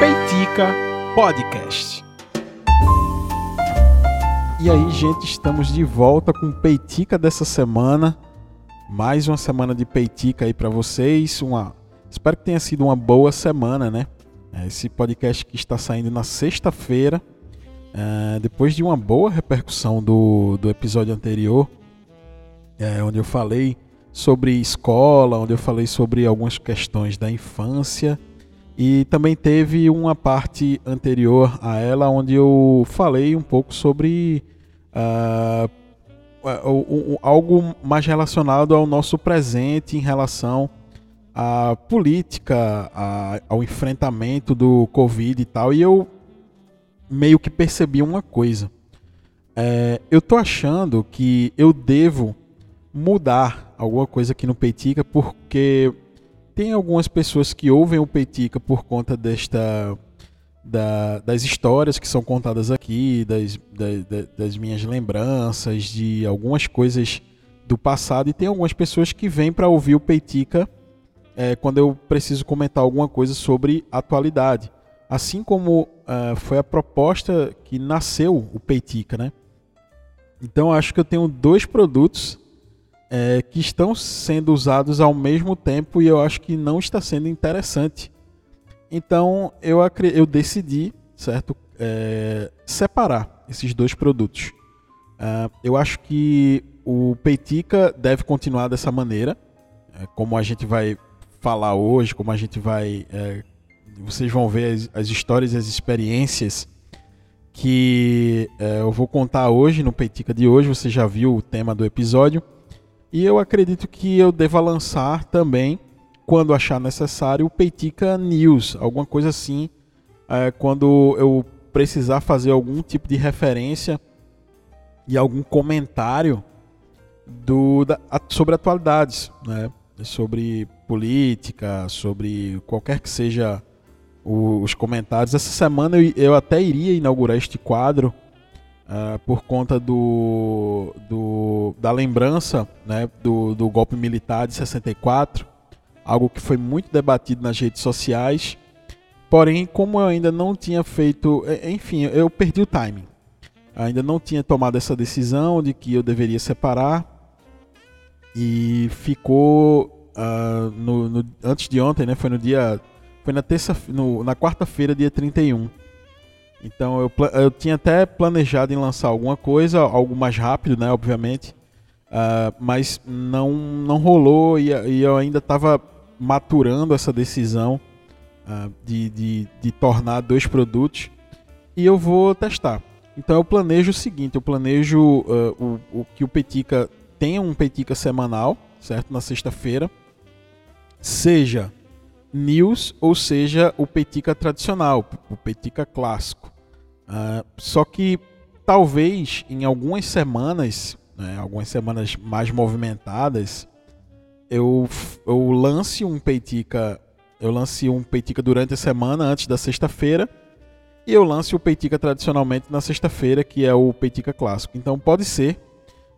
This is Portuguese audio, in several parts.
Peitica Podcast. E aí, gente, estamos de volta com Peitica dessa semana. Mais uma semana de Peitica aí para vocês. Uma... Espero que tenha sido uma boa semana, né? É, esse podcast que está saindo na sexta-feira, é, depois de uma boa repercussão do, do episódio anterior, é, onde eu falei sobre escola, onde eu falei sobre algumas questões da infância. E também teve uma parte anterior a ela onde eu falei um pouco sobre uh, algo mais relacionado ao nosso presente em relação à política, ao enfrentamento do Covid e tal. E eu meio que percebi uma coisa. É, eu tô achando que eu devo mudar alguma coisa aqui no Peitica, porque tem algumas pessoas que ouvem o Peitica por conta desta da, das histórias que são contadas aqui, das, das, das, minhas lembranças, de algumas coisas do passado, e tem algumas pessoas que vêm para ouvir o Peitica é, quando eu preciso comentar alguma coisa sobre atualidade. Assim como uh, foi a proposta que nasceu o Peitica, né? Então acho que eu tenho dois produtos é, que estão sendo usados ao mesmo tempo e eu acho que não está sendo interessante. Então eu, eu decidi, certo, é, separar esses dois produtos. Uh, eu acho que o Peitica deve continuar dessa maneira, é, como a gente vai falar hoje, como a gente vai. É, vocês vão ver as, as, histórias as experiências que é, eu vou contar hoje no Peitica de hoje. Você já viu o tema do episódio. E eu acredito que eu deva lançar também, quando achar necessário, o Peitica News, alguma coisa assim, é, quando eu precisar fazer algum tipo de referência e algum comentário do, da, sobre atualidades, né? sobre política, sobre qualquer que seja o, os comentários. Essa semana eu, eu até iria inaugurar este quadro uh, por conta do, do, da lembrança né, do, do golpe militar de 64, algo que foi muito debatido nas redes sociais. Porém, como eu ainda não tinha feito, enfim, eu perdi o timing. Ainda não tinha tomado essa decisão de que eu deveria separar e ficou uh, no, no, antes de ontem, né? Foi no dia, foi na terça, no, na quarta-feira, dia 31. Então eu, eu tinha até planejado em lançar alguma coisa, algo mais rápido, né, obviamente, uh, mas não, não rolou e, e eu ainda estava maturando essa decisão uh, de, de, de tornar dois produtos e eu vou testar. Então eu planejo o seguinte, eu planejo uh, o, o, que o Petica tenha um Petica semanal, certo? Na sexta-feira, seja news ou seja o Petica tradicional, o Petica clássico. Uh, só que talvez em algumas semanas, né, algumas semanas mais movimentadas, eu, eu lance um peitica, eu lance um peitica durante a semana antes da sexta-feira e eu lance o peitica tradicionalmente na sexta-feira, que é o peitica clássico. Então pode ser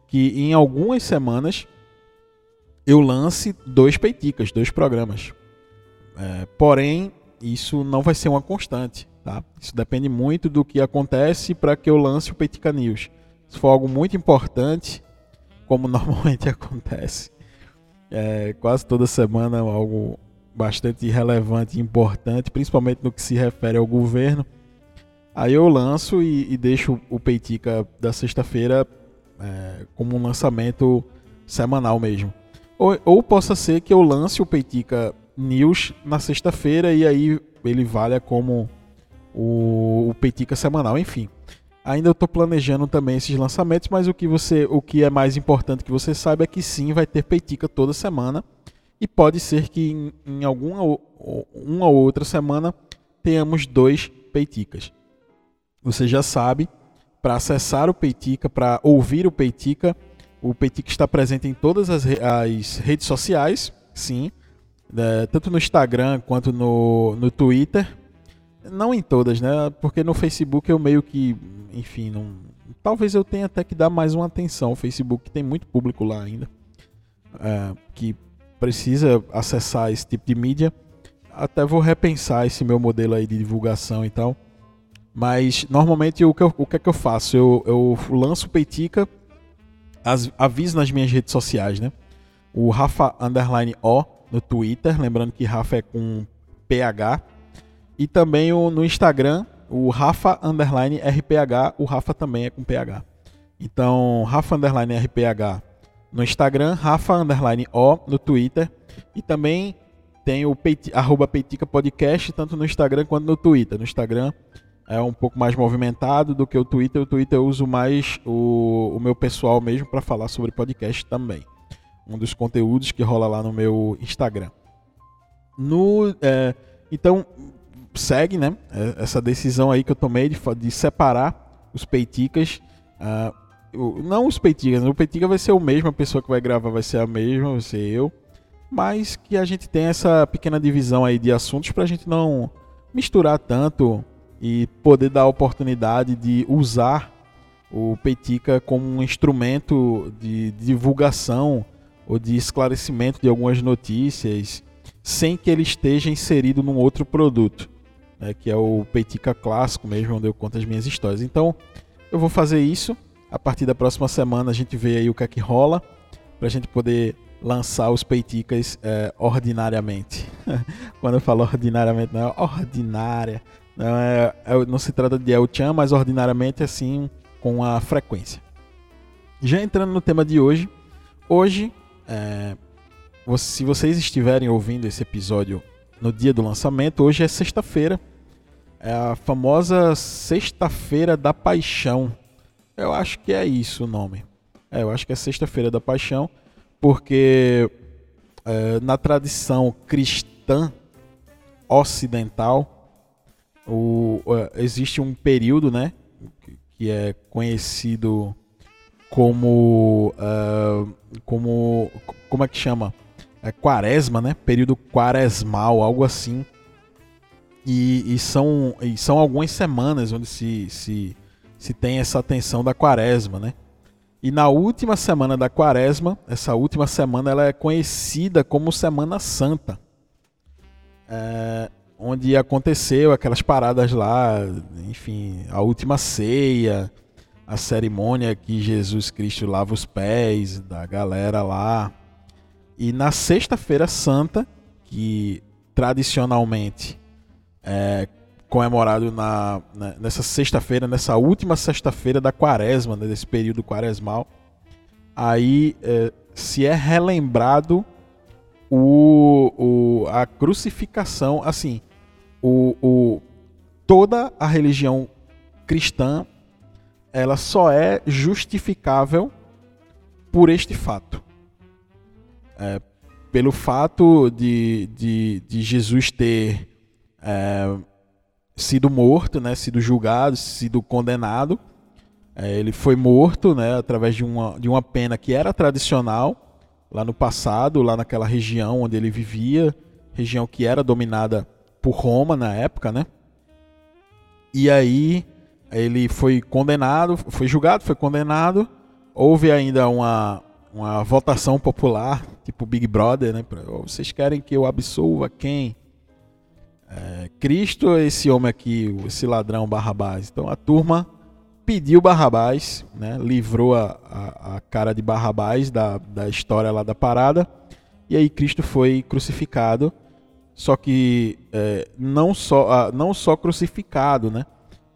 que em algumas semanas eu lance dois peiticas, dois programas. É, porém, isso não vai ser uma constante. Tá? Isso depende muito do que acontece para que eu lance o Peitica News. Se for algo muito importante, como normalmente acontece, é, quase toda semana algo bastante relevante e importante, principalmente no que se refere ao governo, aí eu lanço e, e deixo o Peitica da sexta-feira é, como um lançamento semanal mesmo. Ou, ou possa ser que eu lance o Peitica News na sexta-feira e aí ele valha como o, o Peitica semanal, enfim. Ainda estou planejando também esses lançamentos, mas o que você, o que é mais importante que você saiba é que sim, vai ter Peitica toda semana e pode ser que em, em alguma uma ou outra semana tenhamos dois Peiticas. Você já sabe, para acessar o Peitica, para ouvir o Peitica, o Peitica está presente em todas as, as redes sociais, sim, é, tanto no Instagram quanto no, no Twitter não em todas, né? Porque no Facebook eu meio que, enfim, não. Talvez eu tenha até que dar mais uma atenção. O Facebook tem muito público lá ainda. É, que precisa acessar esse tipo de mídia. até vou repensar esse meu modelo aí de divulgação e tal. Mas normalmente o que, eu, o que é que eu faço? Eu, eu lanço Peitica, as, aviso nas minhas redes sociais, né? O Rafa Underline O no Twitter, lembrando que Rafa é com PH. E também o, no Instagram, o Rafa Underline RPH, o Rafa também é com PH. Então, Rafa Underline RPH no Instagram, Rafa Underline O no Twitter. E também tem o Peiti, arroba Peitica Podcast, tanto no Instagram quanto no Twitter. No Instagram é um pouco mais movimentado do que o Twitter. O Twitter eu uso mais o, o meu pessoal mesmo para falar sobre podcast também. Um dos conteúdos que rola lá no meu Instagram. No, é, então, segue né, é, essa decisão aí que eu tomei de, de separar os peiticas. Uh, não os peiticas, o peitica vai ser o mesmo, a pessoa que vai gravar vai ser a mesma, vai ser eu. Mas que a gente tem essa pequena divisão aí de assuntos para a gente não misturar tanto e poder dar a oportunidade de usar o Peitica como um instrumento de divulgação ou de esclarecimento de algumas notícias sem que ele esteja inserido num outro produto, né, que é o Peitica clássico mesmo, onde eu conto as minhas histórias. Então, eu vou fazer isso. A partir da próxima semana a gente vê aí o que é que rola para a gente poder lançar os peiticas é, ordinariamente. Quando eu falo ordinariamente, não é ordinária, não, é, é, não se trata de El Chan, mas ordinariamente assim, com a frequência. Já entrando no tema de hoje, hoje, é, se vocês estiverem ouvindo esse episódio no dia do lançamento, hoje é sexta-feira, é a famosa Sexta-feira da Paixão. Eu acho que é isso o nome. É, eu acho que é Sexta-feira da Paixão, porque é, na tradição cristã ocidental, o, existe um período, né, que é conhecido como uh, como como é que chama? É quaresma, né? Período quaresmal, algo assim. E, e, são, e são algumas semanas onde se, se, se tem essa atenção da quaresma, né? E na última semana da quaresma, essa última semana ela é conhecida como Semana Santa. É, onde aconteceu aquelas paradas lá, enfim, a última ceia, a cerimônia que Jesus Cristo lava os pés da galera lá. E na Sexta-feira Santa, que tradicionalmente é comemorado na, na nessa sexta-feira, nessa última sexta-feira da quaresma, né, desse período quaresmal, aí é, se é relembrado o, o, a crucificação, assim, o, o, toda a religião cristã ela só é justificável por este fato. É, pelo fato de, de, de Jesus ter é, sido morto, né, sido julgado, sido condenado. É, ele foi morto né, através de uma, de uma pena que era tradicional lá no passado, lá naquela região onde ele vivia, região que era dominada por Roma na época, né? E aí ele foi condenado, foi julgado, foi condenado. Houve ainda uma, uma votação popular, tipo Big Brother, né? Vocês querem que eu absolva quem? É, Cristo ou esse homem aqui, esse ladrão Barrabás? Então a turma pediu Barrabás, né? livrou a, a, a cara de Barrabás da, da história lá da parada. E aí Cristo foi crucificado só que é, não, só, não só crucificado, né?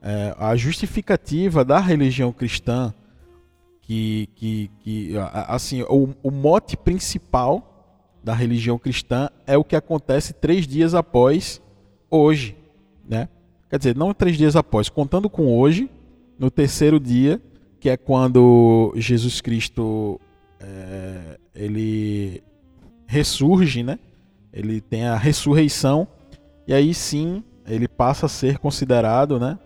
É, a justificativa da religião cristã, que, que, que assim, o, o mote principal da religião cristã é o que acontece três dias após hoje, né? Quer dizer, não três dias após, contando com hoje, no terceiro dia, que é quando Jesus Cristo é, ele ressurge, né? ele tem a ressurreição e aí sim ele passa a ser considerado, né,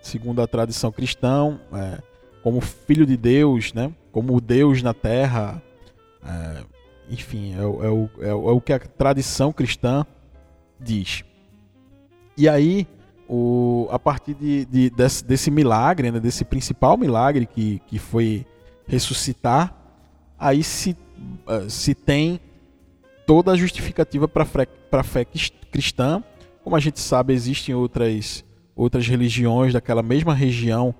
segundo a tradição cristã, é, como filho de Deus, né, como Deus na Terra. É, enfim, é, é, o, é, é o que a tradição cristã diz. E aí, o, a partir de, de desse, desse, milagre, né, desse principal milagre que, que foi ressuscitar, aí se, uh, se tem toda a justificativa para a fé cristã. Como a gente sabe, existem outras, outras religiões daquela mesma região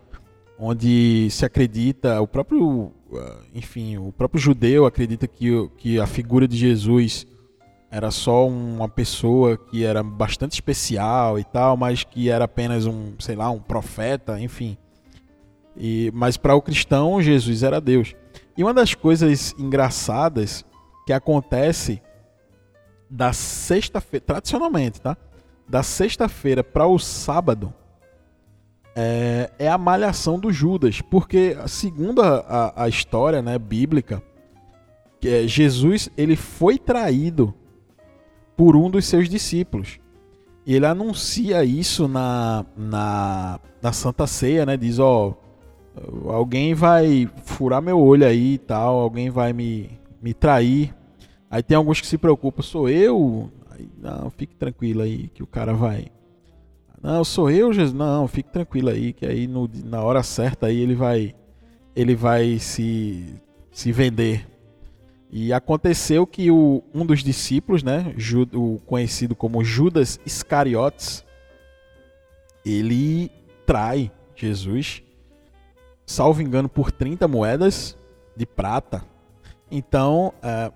onde se acredita, o próprio, ah, enfim, o próprio judeu acredita que, que a figura de Jesus era só uma pessoa que era bastante especial e tal, mas que era apenas um, sei lá, um profeta, enfim. E, mas para o cristão, Jesus era Deus. E uma das coisas engraçadas que acontece da sexta-feira, tradicionalmente, tá? Da sexta-feira para o sábado é, é, a malhação do Judas, porque segundo a, a, a história, né, bíblica, que é, Jesus ele foi traído por um dos seus discípulos. E ele anuncia isso na, na, na Santa Ceia, né? Diz, ó, alguém vai furar meu olho aí e tal, alguém vai me, me trair. Aí tem alguns que se preocupam, sou eu? Aí, não, fique tranquilo aí que o cara vai. Não, sou eu, Jesus? Não, fique tranquilo aí que aí no, na hora certa aí ele vai ele vai se se vender. E aconteceu que o, um dos discípulos, né, o conhecido como Judas Iscariotes, ele trai Jesus salvo engano, por 30 moedas de prata. Então, uh,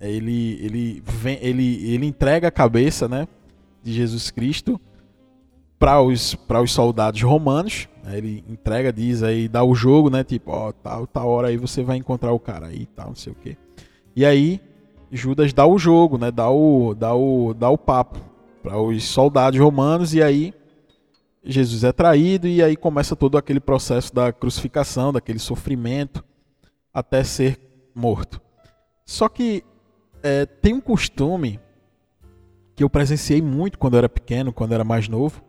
ele, ele, vem, ele, ele entrega a cabeça né, de Jesus Cristo para os, os soldados romanos. Né, ele entrega, diz aí, dá o jogo, né? Tipo, ó, tal, tal hora aí você vai encontrar o cara aí tal, não sei o quê. E aí, Judas dá o jogo, né? Dá o, dá o, dá o papo para os soldados romanos e aí Jesus é traído e aí começa todo aquele processo da crucificação, daquele sofrimento, até ser morto. Só que é, tem um costume que eu presenciei muito quando eu era pequeno, quando eu era mais novo,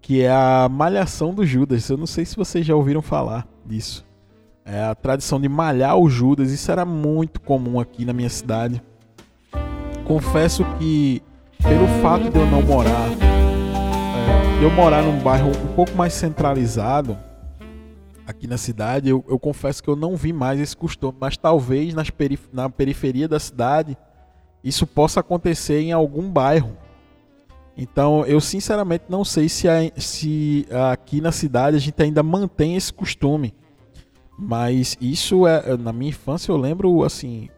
que é a malhação do Judas. Eu não sei se vocês já ouviram falar disso. É a tradição de malhar o Judas. Isso era muito comum aqui na minha cidade. Confesso que, pelo fato de eu não morar eu morar num bairro um pouco mais centralizado aqui na cidade, eu, eu confesso que eu não vi mais esse costume, mas talvez nas perif na periferia da cidade isso possa acontecer em algum bairro. Então, eu sinceramente não sei se, a, se aqui na cidade a gente ainda mantém esse costume. Mas isso é, na minha infância eu lembro assim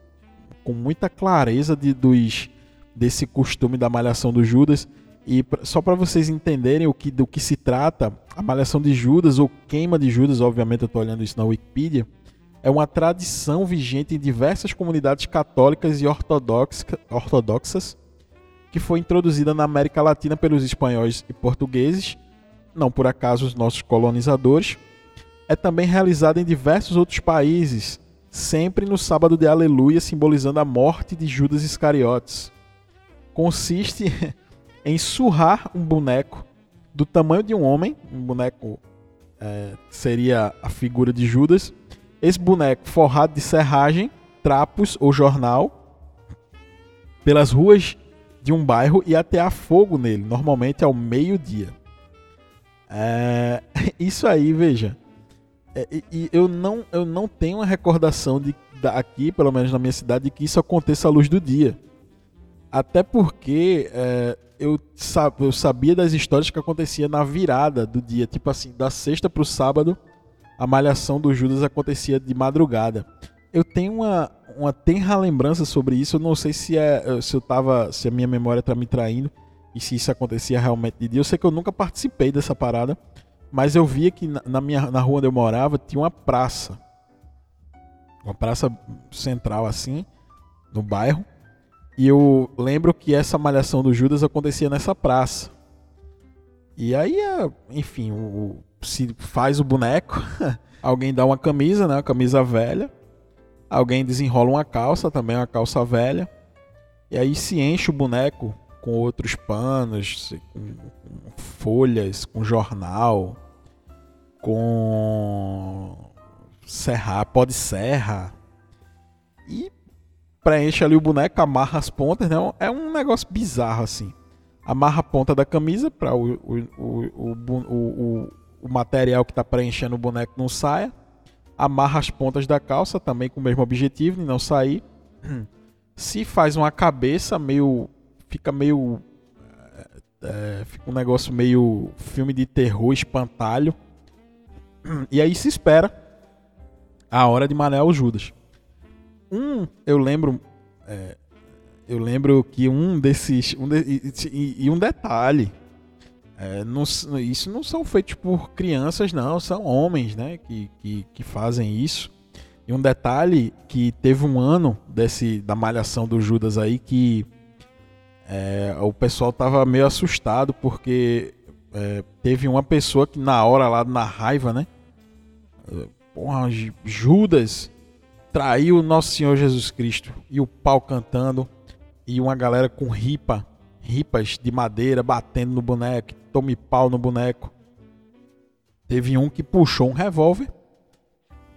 com muita clareza de, dos, desse costume da malhação do Judas. E só para vocês entenderem o que, do que se trata, a malhação de Judas ou queima de Judas, obviamente eu estou olhando isso na Wikipedia, é uma tradição vigente em diversas comunidades católicas e ortodoxas que foi introduzida na América Latina pelos espanhóis e portugueses, não por acaso os nossos colonizadores. É também realizada em diversos outros países, sempre no sábado de Aleluia, simbolizando a morte de Judas Iscariotes. Consiste em surrar um boneco do tamanho de um homem, um boneco é, seria a figura de Judas. Esse boneco forrado de serragem, trapos ou jornal, pelas ruas de um bairro e até a fogo nele, normalmente ao meio-dia. É, isso aí, veja. É, e, eu, não, eu não tenho uma recordação de aqui, pelo menos na minha cidade, de que isso aconteça à luz do dia. Até porque é, eu, eu sabia das histórias que acontecia na virada do dia, tipo assim, da sexta para o sábado, a malhação do Judas acontecia de madrugada. Eu tenho uma, uma tenra lembrança sobre isso, eu não sei se, é, se eu tava, se a minha memória está me traindo e se isso acontecia realmente de dia. Eu sei que eu nunca participei dessa parada, mas eu via que na, minha, na rua onde eu morava tinha uma praça. Uma praça central assim, no bairro. E eu lembro que essa malhação do Judas acontecia nessa praça. E aí, é, enfim, o, se faz o boneco, alguém dá uma camisa, né, uma camisa velha, alguém desenrola uma calça, também uma calça velha, e aí se enche o boneco com outros panos, com, com folhas, com jornal, com serra, pó de serra, e preenche ali o boneco, amarra as pontas, né? É um negócio bizarro assim. Amarra a ponta da camisa para o, o, o, o, material que está preenchendo o boneco não saia. Amarra as pontas da calça também com o mesmo objetivo de não sair. se faz uma cabeça meio. Fica meio. É, fica um negócio meio filme de terror, espantalho. E aí se espera a hora de malhar o Judas. Um, eu lembro. É, eu lembro que um desses. Um de, e, e, um detalhe. É, não, isso não são feitos por crianças, não. São homens né, que, que, que fazem isso. E um detalhe que teve um ano desse da malhação do Judas aí que é, o pessoal tava meio assustado porque é, teve uma pessoa que na hora lá na raiva, né? Porra, Judas traiu o nosso Senhor Jesus Cristo e o pau cantando e uma galera com ripa, ripas de madeira batendo no boneco, tome pau no boneco. Teve um que puxou um revólver,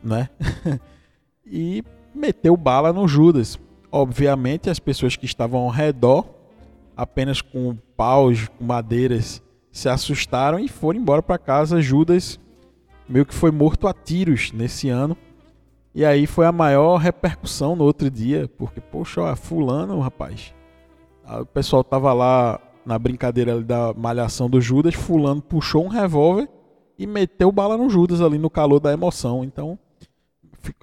né? e meteu bala no Judas. Obviamente, as pessoas que estavam ao redor, apenas com paus, com madeiras, se assustaram e foram embora para casa. Judas meio que foi morto a tiros nesse ano. E aí foi a maior repercussão no outro dia, porque, poxa, fulano, rapaz. O pessoal tava lá na brincadeira da malhação do Judas, fulano puxou um revólver e meteu bala no Judas ali no calor da emoção. Então,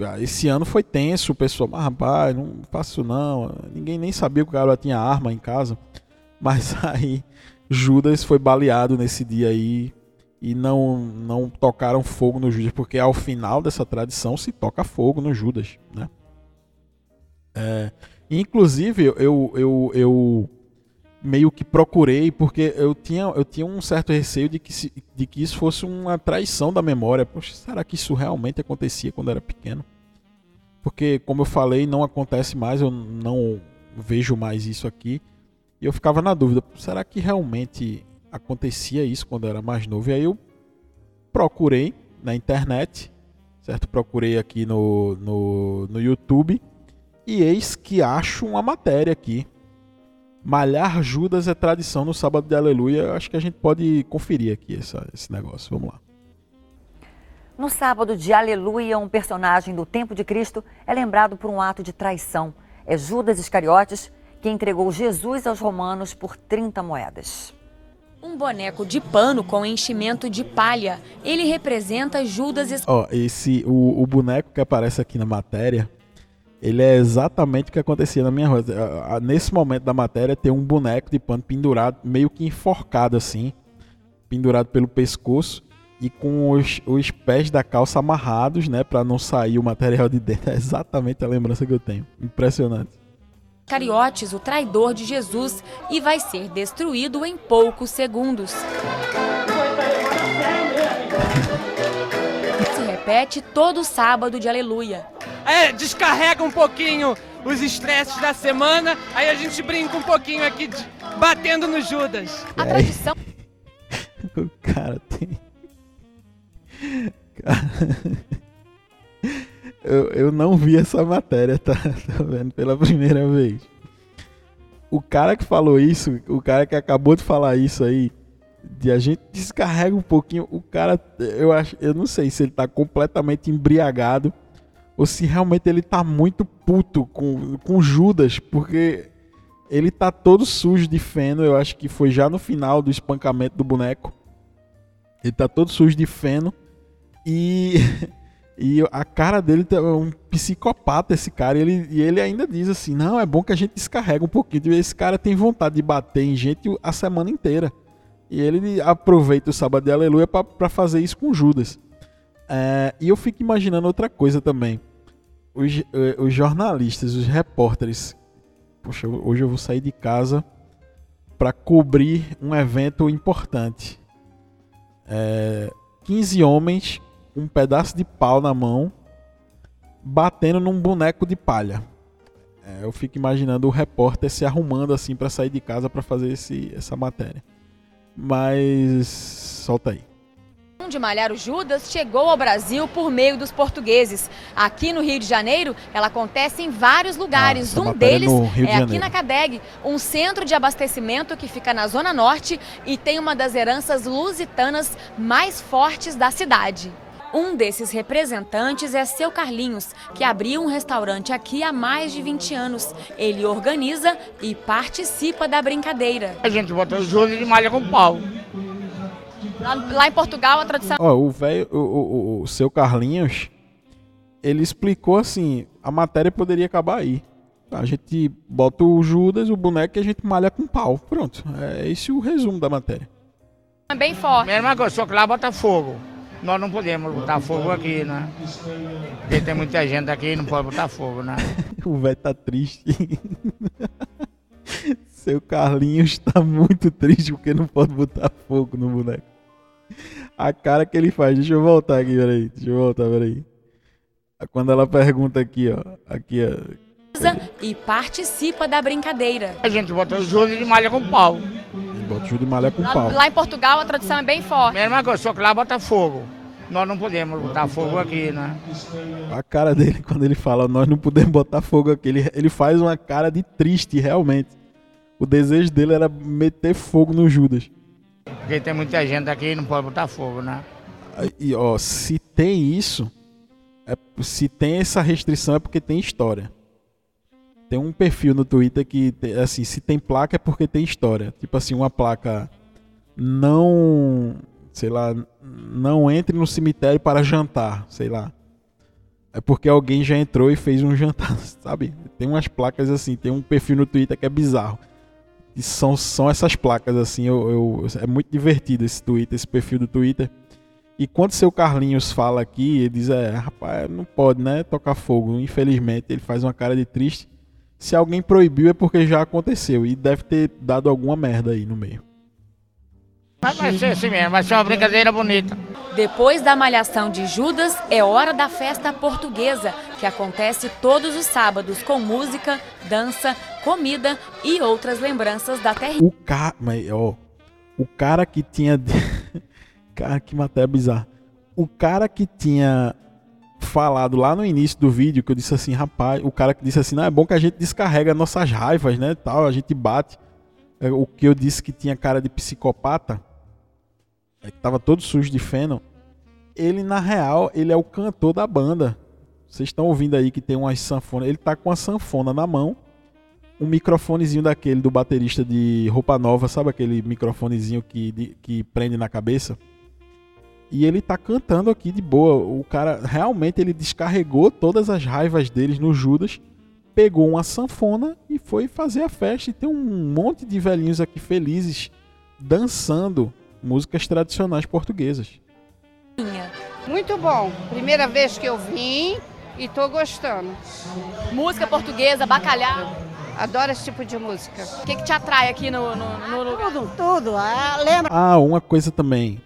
ah, esse ano foi tenso, o pessoal, mas rapaz, não faço não. Ninguém nem sabia que o cara tinha arma em casa. Mas aí Judas foi baleado nesse dia aí e não não tocaram fogo no Judas, porque ao final dessa tradição se toca fogo no Judas, né? É, inclusive eu, eu, eu meio que procurei porque eu tinha, eu tinha um certo receio de que, se, de que isso fosse uma traição da memória. Poxa, será que isso realmente acontecia quando era pequeno? Porque, como eu falei, não acontece mais, eu não vejo mais isso aqui. E eu ficava na dúvida, será que realmente acontecia isso quando eu era mais novo? E aí eu procurei na internet, certo? Procurei aqui no, no, no YouTube e eis que acho uma matéria aqui Malhar Judas é tradição no sábado de Aleluia. Acho que a gente pode conferir aqui essa, esse negócio. Vamos lá. No sábado de Aleluia, um personagem do tempo de Cristo é lembrado por um ato de traição. É Judas Iscariotes que entregou Jesus aos romanos por 30 moedas. Um boneco de pano com enchimento de palha. Ele representa Judas Iscariotes. oh, esse o, o boneco que aparece aqui na matéria ele é exatamente o que acontecia na minha rua. Nesse momento da matéria, tem um boneco de pano pendurado, meio que enforcado assim, pendurado pelo pescoço e com os, os pés da calça amarrados, né, para não sair o material de dentro. É exatamente a lembrança que eu tenho. Impressionante. Cariotes, o traidor de Jesus, e vai ser destruído em poucos segundos. Se repete todo sábado de Aleluia é, descarrega um pouquinho os estresses da semana, aí a gente brinca um pouquinho aqui de, batendo no Judas. A tradição. o cara tem. Cara... Eu, eu não vi essa matéria, tá? Tô vendo pela primeira vez. O cara que falou isso, o cara que acabou de falar isso aí, de a gente descarrega um pouquinho, o cara, eu acho, eu não sei se ele tá completamente embriagado ou se realmente ele tá muito puto com, com Judas, porque ele tá todo sujo de feno, eu acho que foi já no final do espancamento do boneco. Ele tá todo sujo de feno e e a cara dele é um psicopata esse cara, e ele, e ele ainda diz assim: "Não, é bom que a gente descarrega um pouquinho". Esse cara tem vontade de bater em gente a semana inteira. E ele aproveita o sábado de aleluia para fazer isso com Judas. É, e eu fico imaginando outra coisa também. Os, eh, os jornalistas, os repórteres. Poxa, hoje eu vou sair de casa para cobrir um evento importante. É, 15 homens um pedaço de pau na mão batendo num boneco de palha. É, eu fico imaginando o repórter se arrumando assim para sair de casa para fazer esse, essa matéria. Mas solta aí de malhar o Judas chegou ao Brasil por meio dos portugueses. Aqui no Rio de Janeiro, ela acontece em vários lugares. Ah, um deles é aqui na CADEG, um centro de abastecimento que fica na Zona Norte e tem uma das heranças lusitanas mais fortes da cidade. Um desses representantes é seu Carlinhos, que abriu um restaurante aqui há mais de 20 anos. Ele organiza e participa da brincadeira. A gente bota os juros de malha com pau. Lá, lá, em Portugal, a tradição. Ó, o velho, o, o, o, seu Carlinhos, ele explicou assim: a matéria poderia acabar aí. A gente bota o Judas, o boneco, e a gente malha com pau. Pronto. É esse o resumo da matéria. É bem forte. Mesma coisa, só que lá bota fogo. Nós não podemos botar fogo aqui, né? Porque tem muita gente aqui não pode botar fogo, né? o velho tá triste. Seu Carlinhos tá muito triste porque não pode botar fogo no boneco. A cara que ele faz. Deixa eu voltar aqui, peraí. Deixa eu voltar, peraí. Quando ela pergunta aqui, ó. Aqui, ó. E participa da brincadeira. A gente bota os juros de malha com pau. Bota juros de malha com lá, pau. Lá em Portugal a tradição é bem forte. Mesma coisa, só que lá bota fogo. Nós não podemos botar fogo aqui, né? A cara dele, quando ele fala, nós não podemos botar fogo aqui, ele, ele faz uma cara de triste, realmente. O desejo dele era meter fogo no Judas. Porque tem muita gente aqui e não pode botar fogo, né? E, ó, se tem isso, é, se tem essa restrição é porque tem história. Tem um perfil no Twitter que, assim, se tem placa é porque tem história. Tipo assim, uma placa não, sei lá, não entre no cemitério para jantar, sei lá. É porque alguém já entrou e fez um jantar, sabe? Tem umas placas assim, tem um perfil no Twitter que é bizarro. E são, são essas placas assim, eu, eu é muito divertido esse Twitter, esse perfil do Twitter. E quando seu Carlinhos fala aqui, ele diz: É, rapaz, não pode, né? Tocar fogo. Infelizmente, ele faz uma cara de triste. Se alguém proibiu é porque já aconteceu e deve ter dado alguma merda aí no meio. Mas vai ser assim mesmo, vai ser uma brincadeira bonita. Depois da malhação de Judas, é hora da festa portuguesa, que acontece todos os sábados com música, dança, comida e outras lembranças da terra. O cara, ó, o cara que tinha cara que matéria bizarra. O cara que tinha falado lá no início do vídeo que eu disse assim, rapaz, o cara que disse assim, não é bom que a gente descarrega nossas raivas, né, tal, a gente bate. É, o que eu disse que tinha cara de psicopata, é que tava todo sujo de feno. Ele na real, ele é o cantor da banda. Vocês estão ouvindo aí que tem umas sanfonas, ele tá com a sanfona na mão, um microfonezinho daquele do baterista de roupa nova, sabe aquele microfonezinho que, de, que prende na cabeça? E ele tá cantando aqui de boa. O cara realmente ele descarregou todas as raivas deles no Judas, pegou uma sanfona e foi fazer a festa. E tem um monte de velhinhos aqui felizes dançando músicas tradicionais portuguesas. Muito bom. Primeira vez que eu vim e tô gostando. Música portuguesa, bacalhau. Adoro esse tipo de música. O que, que te atrai aqui no, no, no lugar? Tudo, tudo. Ah, lembra? Ah, uma coisa também.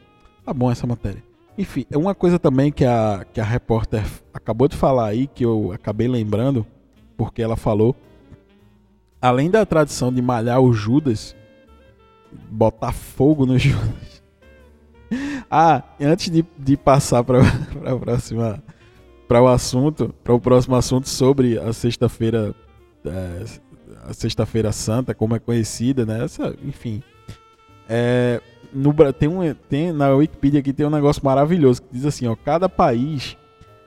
Tá bom essa matéria. Enfim, é uma coisa também que a, que a repórter acabou de falar aí, que eu acabei lembrando, porque ela falou. Além da tradição de malhar o Judas, botar fogo no Judas. ah, antes de, de passar para a próxima para o assunto, para o próximo assunto sobre a sexta-feira é, a sexta-feira santa, como é conhecida, né? Essa, enfim, é, no, tem um, tem, na Wikipedia aqui tem um negócio maravilhoso que diz assim: ó, cada país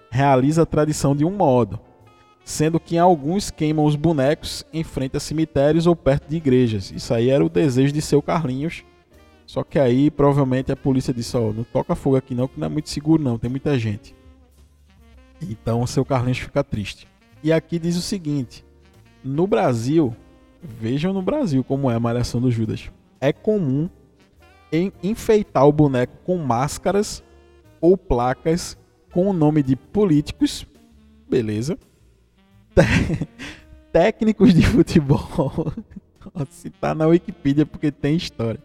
realiza a tradição de um modo, sendo que alguns queimam os bonecos em frente a cemitérios ou perto de igrejas. Isso aí era o desejo de seu Carlinhos. Só que aí provavelmente a polícia disse: ó, não toca fogo aqui não, que não é muito seguro não, tem muita gente. Então seu Carlinhos fica triste. E aqui diz o seguinte: no Brasil, vejam no Brasil como é a malhação do Judas. É comum enfeitar o boneco com máscaras ou placas com o nome de políticos, beleza? Técnicos de futebol, se tá na Wikipedia porque tem história.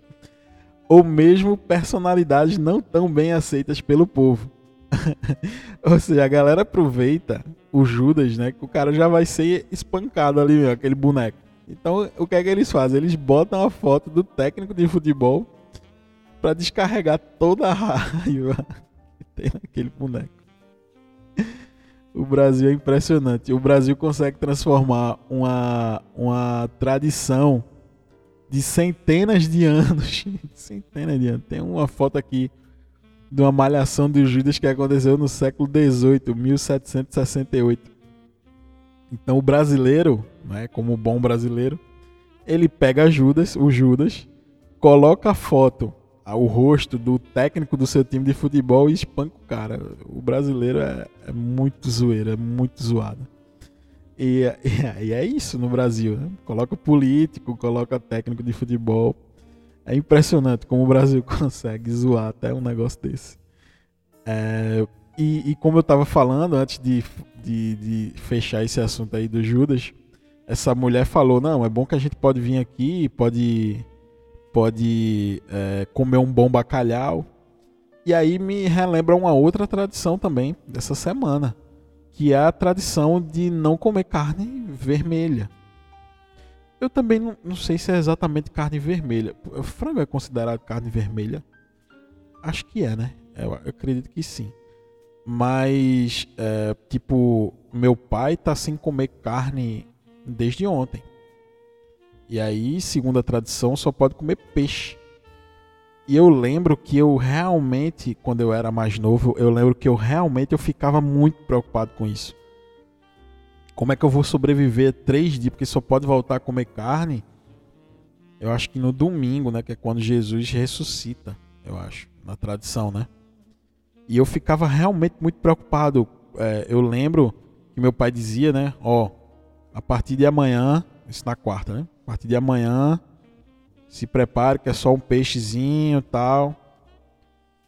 Ou mesmo personalidades não tão bem aceitas pelo povo. Ou seja, a galera aproveita o Judas, né? Que o cara já vai ser espancado ali, meu, aquele boneco. Então, o que é que eles fazem? Eles botam a foto do técnico de futebol para descarregar toda a raiva que tem naquele boneco. O Brasil é impressionante. O Brasil consegue transformar uma, uma tradição de centenas de anos. centenas de anos. Tem uma foto aqui de uma malhação de Judas que aconteceu no século XVIII, 1768. Então o brasileiro, né, como bom brasileiro, ele pega Judas, o Judas, coloca a foto, o rosto do técnico do seu time de futebol e espanca o cara. O brasileiro é, é muito zoeiro, é muito zoado. E, e, e, é isso no Brasil, né? Coloca político, coloca técnico de futebol. É impressionante como o Brasil consegue zoar até um negócio desse. É, e, e, como eu estava falando antes de, de, de, fechar esse assunto aí do Judas, essa mulher falou: não, é bom que a gente pode vir aqui, pode, pode é, comer um bom bacalhau. E aí me relembra uma outra tradição também dessa semana que é a tradição de não comer carne vermelha. Eu também não, não sei se é exatamente carne vermelha. O frango é considerado carne vermelha? Acho que é, né? Eu, eu acredito que sim. Mas, é, tipo, meu pai tá sem comer carne desde ontem. E aí, segundo a tradição, só pode comer peixe. E eu lembro que eu realmente, quando eu era mais novo, eu lembro que eu realmente eu ficava muito preocupado com isso. Como é que eu vou sobreviver três dias? Porque só pode voltar a comer carne. Eu acho que no domingo, né? Que é quando Jesus ressuscita, eu acho, na tradição, né? E eu ficava realmente muito preocupado. É, eu lembro que meu pai dizia, né? Ó, a partir de amanhã, isso na quarta, né? A partir de amanhã se prepare que é só um peixezinho tal.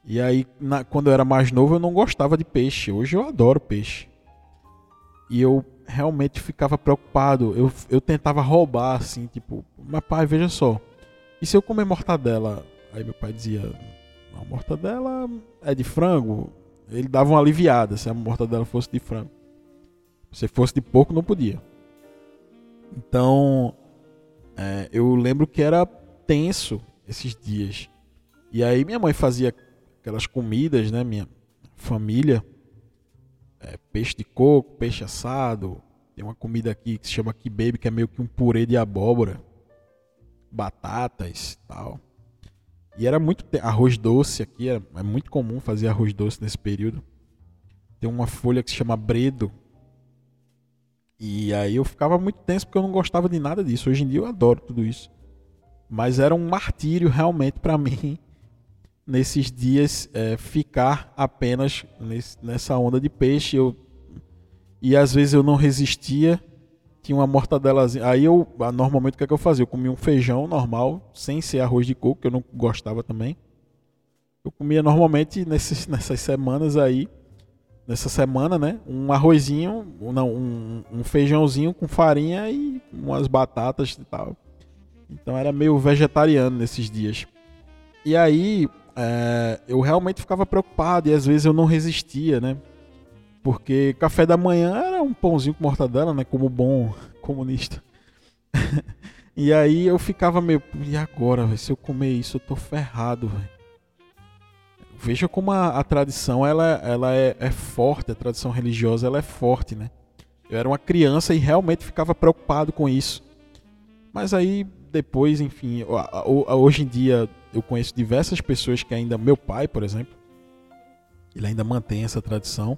E aí, na, quando eu era mais novo, eu não gostava de peixe. Hoje eu adoro peixe. E eu realmente ficava preocupado. Eu, eu tentava roubar, assim, tipo, mas pai, veja só. E se eu comer mortadela? Aí meu pai dizia, a mortadela é de frango. Ele dava uma aliviada se a mortadela fosse de frango. Se fosse de porco, não podia. Então, é, eu lembro que era tenso esses dias. E aí minha mãe fazia aquelas comidas, né? Minha família. É, peixe de coco, peixe assado. Tem uma comida aqui que se chama baby que é meio que um purê de abóbora. Batatas tal. E era muito arroz doce aqui, é muito comum fazer arroz doce nesse período. Tem uma folha que se chama bredo. E aí eu ficava muito tenso porque eu não gostava de nada disso. Hoje em dia eu adoro tudo isso. Mas era um martírio realmente para mim nesses dias é, ficar apenas nesse, nessa onda de peixe. Eu, e às vezes eu não resistia, tinha uma mortadelazinha. Aí eu, normalmente o que, é que eu fazia? Eu comia um feijão normal, sem ser arroz de coco, que eu não gostava também. Eu comia normalmente nesses, nessas semanas aí, nessa semana, né? Um arrozinho, não, um, um feijãozinho com farinha e umas batatas e tal. Então era meio vegetariano nesses dias. E aí é, eu realmente ficava preocupado e às vezes eu não resistia, né? Porque café da manhã era um pãozinho com mortadela, né? Como bom comunista. e aí eu ficava meio, e agora, véio, se eu comer isso, eu tô ferrado, velho. Veja como a, a, tradição ela, ela é, é forte, a tradição religiosa ela é forte, né? Eu era uma criança e realmente ficava preocupado com isso. Mas aí depois, enfim, hoje em dia eu conheço diversas pessoas que ainda, meu pai, por exemplo, ele ainda mantém essa tradição.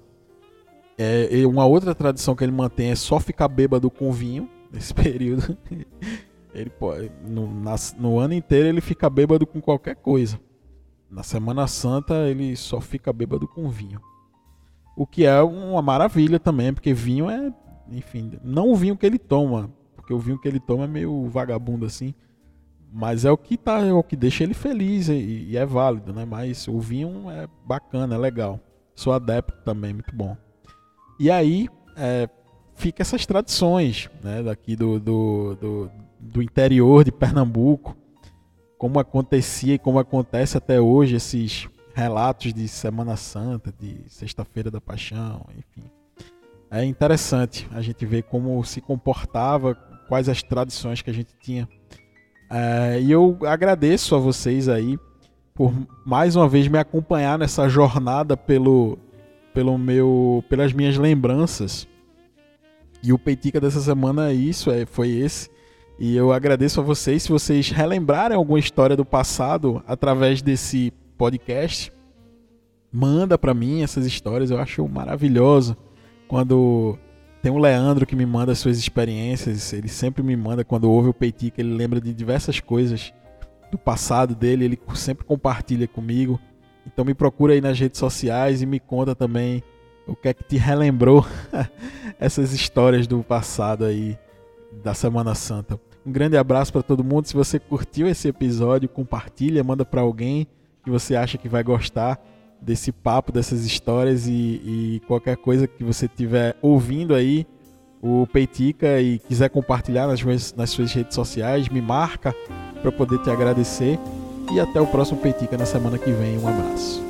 É, uma outra tradição que ele mantém é só ficar bêbado com vinho nesse período. ele no, no ano inteiro ele fica bêbado com qualquer coisa. Na Semana Santa ele só fica bêbado com vinho. O que é uma maravilha também, porque vinho é, enfim, não o vinho que ele toma, porque o vinho que ele toma é meio vagabundo assim. Mas é o que tá, é o que deixa ele feliz e, e é válido, né? Mas o vinho é bacana, é legal. Sou adepto também, muito bom. E aí é, fica essas tradições, né? Daqui do, do, do, do interior de Pernambuco, como acontecia e como acontece até hoje esses relatos de Semana Santa, de Sexta-feira da Paixão, enfim. É interessante a gente ver como se comportava quais as tradições que a gente tinha. É, e eu agradeço a vocês aí por mais uma vez me acompanhar nessa jornada pelo, pelo meu, pelas minhas lembranças. E o Peitica dessa semana é isso, é, foi esse. E eu agradeço a vocês se vocês relembrarem alguma história do passado através desse podcast. manda para mim essas histórias, eu acho maravilhoso. Quando tem o Leandro que me manda as suas experiências, ele sempre me manda quando ouve o Peitica, ele lembra de diversas coisas do passado dele, ele sempre compartilha comigo. Então me procura aí nas redes sociais e me conta também o que é que te relembrou essas histórias do passado aí da Semana Santa. Um grande abraço para todo mundo. Se você curtiu esse episódio, compartilha, manda para alguém que você acha que vai gostar desse papo, dessas histórias e, e qualquer coisa que você estiver ouvindo aí, o Peitica e quiser compartilhar nas, nas suas redes sociais, me marca para poder te agradecer. E até o próximo Peitica na semana que vem. Um abraço.